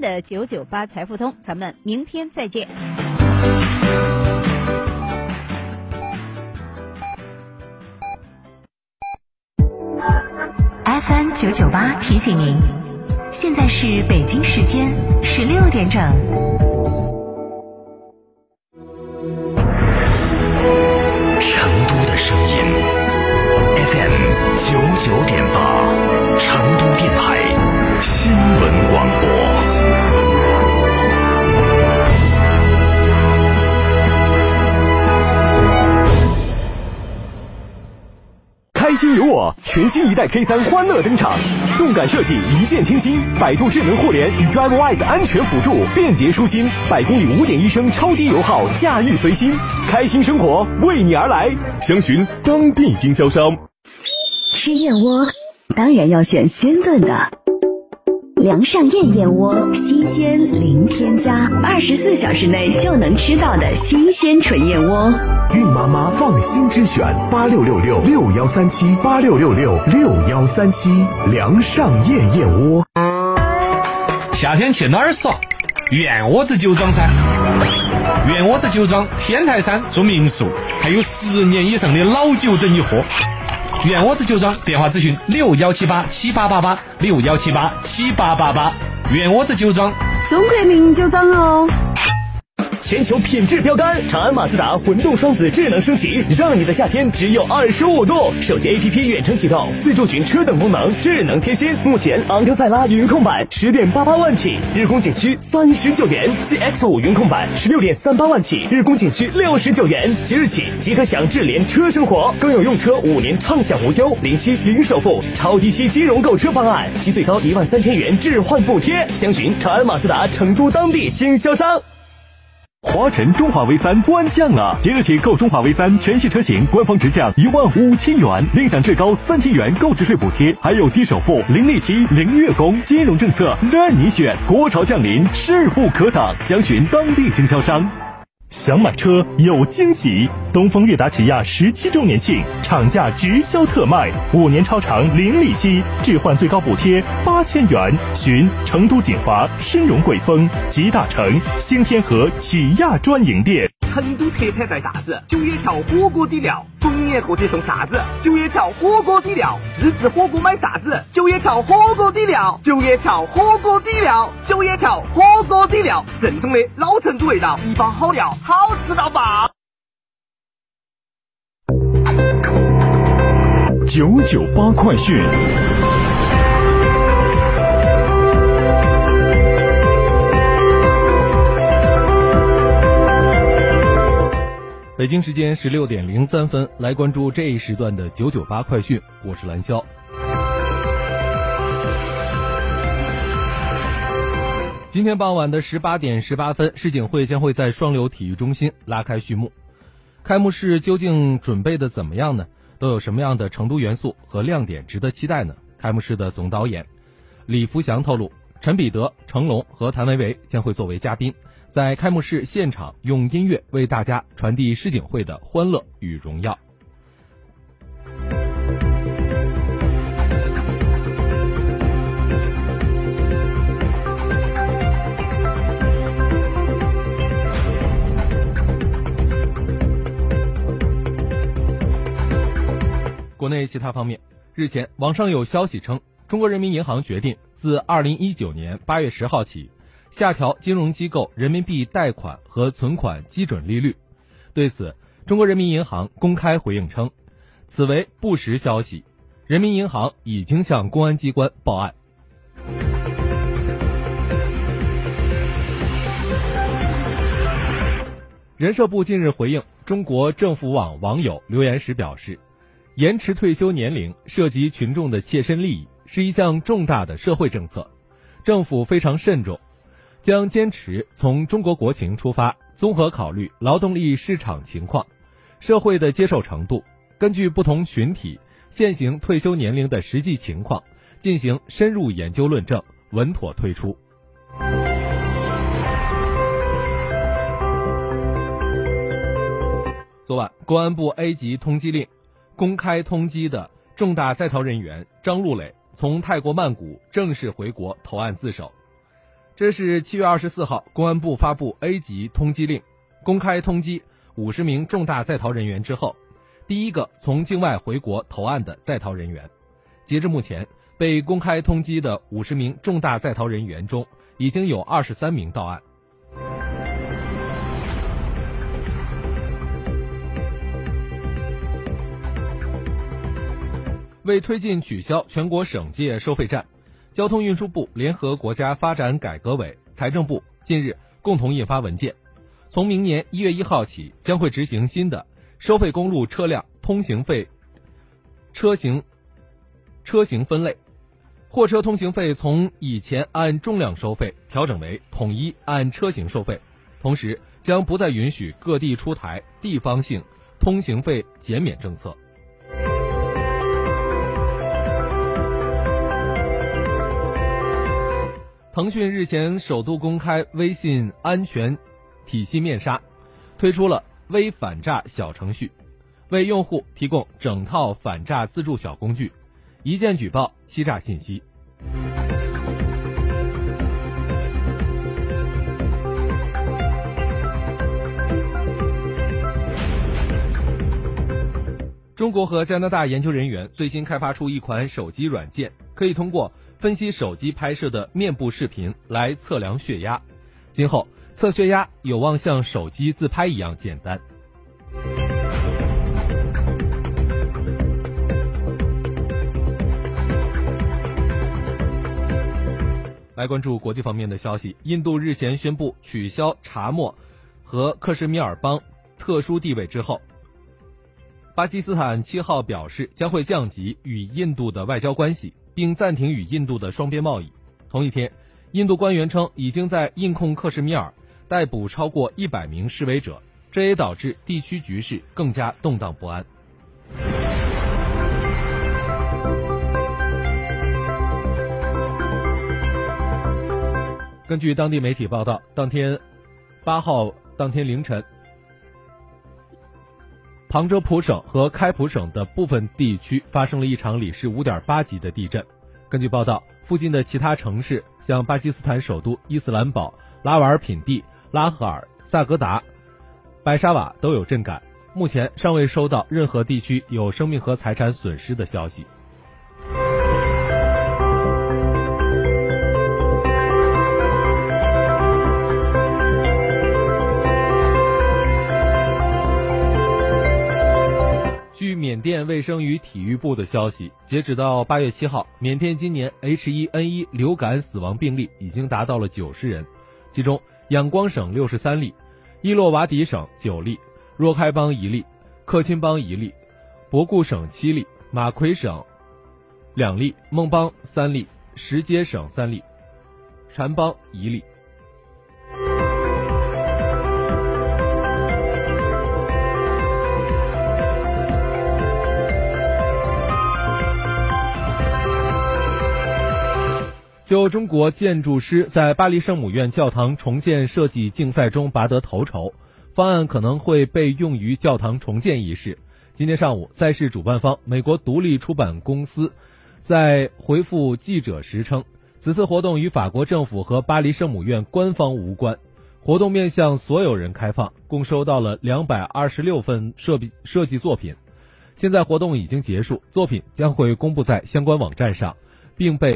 的九九八财富通，咱们明天再见。FM 九九八提醒您，现在是北京时间十六点整。成都的声音，F N 九九点八，成都电台新闻广播。心有我，全新一代 K 三欢乐登场，动感设计一键清新，百度智能互联与 DriveWise 安全辅助，便捷舒心，百公里五点一升超低油耗，驾驭随心，开心生活为你而来，详询当地经销商。吃燕窝，当然要选鲜炖的。梁上燕燕窝，新鲜零添加，二十四小时内就能吃到的新鲜纯燕窝。孕妈妈放心之选，八六六六六幺三七，八六六六六幺三七，梁上燕燕窝。夏天去哪儿耍？燕窝子酒庄噻。燕窝子酒庄天台山住民宿，还有十年以上的老酒等你喝。原窝子酒庄电话咨询六幺七八七八八八六幺七八七八八八，原窝子酒庄，中国名酒庄哦。全球品质标杆，长安马自达混动双子智能升级，让你的夏天只有二十五度。手机 APP 远程启动，自助寻车等功能智能贴心。目前昂克赛拉云控版十点八八万起，日供仅需三十九元；CX 五云控版十六点三八万起，日供仅需六十九元。即日起即可享智联车生活，更有用车五年畅享无忧、零息零首付、超低息金融购车方案及最高一万三千元置换补贴。详询长安马自达成都当地经销商。华晨中华 V 三官降了！即日起购中华 V 三全系车型，官方直降一万五千元，另享最高三千元购置税补贴，还有低首付、零利息、零月供，金融政策任你选。国潮降临，势不可挡，详询当地经销商。想买车有惊喜！东风悦达起亚十七周年庆，厂价直销特卖，五年超长零利息，置换最高补贴八千元。寻成都锦华、申荣贵丰、吉大城、新天河起亚专营店。成都特产在啥子？九叶桥火锅底料，逢年过节送啥子？九叶桥火锅底料，自制火锅买啥子？九叶桥火锅底料，九叶桥火锅底料，九叶桥火锅底料，正宗的老成都味道，一包好料，好吃到爆！九九八快讯。北京时间十六点零三分，来关注这一时段的九九八快讯。我是蓝霄。今天傍晚的十八点十八分，世锦会将会在双流体育中心拉开序幕。开幕式究竟准备的怎么样呢？都有什么样的成都元素和亮点值得期待呢？开幕式的总导演李福祥透露，陈彼得、成龙和谭维维将会作为嘉宾，在开幕式现场用音乐为大家传递世锦会的欢乐与荣耀。国内其他方面，日前网上有消息称，中国人民银行决定自二零一九年八月十号起，下调金融机构人民币贷款和存款基准利率。对此，中国人民银行公开回应称，此为不实消息，人民银行已经向公安机关报案。人社部近日回应中国政府网网友留言时表示。延迟退休年龄涉及群众的切身利益，是一项重大的社会政策，政府非常慎重，将坚持从中国国情出发，综合考虑劳动力市场情况、社会的接受程度，根据不同群体现行退休年龄的实际情况进行深入研究论证，稳妥推出。昨晚，公安部 A 级通缉令。公开通缉的重大在逃人员张路磊从泰国曼谷正式回国投案自首。这是七月二十四号，公安部发布 A 级通缉令，公开通缉五十名重大在逃人员之后，第一个从境外回国投案的在逃人员。截至目前，被公开通缉的五十名重大在逃人员中，已经有二十三名到案。为推进取消全国省界收费站，交通运输部联合国家发展改革委、财政部近日共同印发文件，从明年一月一号起，将会执行新的收费公路车辆通行费车型车型分类，货车通行费从以前按重量收费调整为统一按车型收费，同时将不再允许各地出台地方性通行费减免政策。腾讯日前首度公开微信安全体系面纱，推出了微反诈小程序，为用户提供整套反诈自助小工具，一键举报欺诈信息。中国和加拿大研究人员最新开发出一款手机软件，可以通过。分析手机拍摄的面部视频来测量血压，今后测血压有望像手机自拍一样简单。来关注国际方面的消息，印度日前宣布取消查谟和克什米尔邦特殊地位之后，巴基斯坦七号表示将会降级与印度的外交关系。并暂停与印度的双边贸易。同一天，印度官员称已经在印控克什米尔逮捕超过一百名示威者，这也导致地区局势更加动荡不安。根据当地媒体报道，当天八号当天凌晨，旁遮普省和开普省的部分地区发生了一场里氏五点八级的地震。根据报道，附近的其他城市，像巴基斯坦首都伊斯兰堡、拉瓦尔品第、拉合尔、萨格达、白沙瓦都有震感。目前尚未收到任何地区有生命和财产损失的消息。据缅甸卫生与体育部的消息，截止到八月七号，缅甸今年 H1N1 流感死亡病例已经达到了九十人，其中仰光省六十三例，伊洛瓦底省九例，若开邦一例，克钦邦一例，博固省七例，马奎省两例，孟邦三例，石阶省三例，禅邦一例。就中国建筑师在巴黎圣母院教堂重建设计竞赛中拔得头筹，方案可能会被用于教堂重建一事。今天上午，赛事主办方美国独立出版公司在回复记者时称，此次活动与法国政府和巴黎圣母院官方无关，活动面向所有人开放，共收到了两百二十六份设计设计作品。现在活动已经结束，作品将会公布在相关网站上，并被。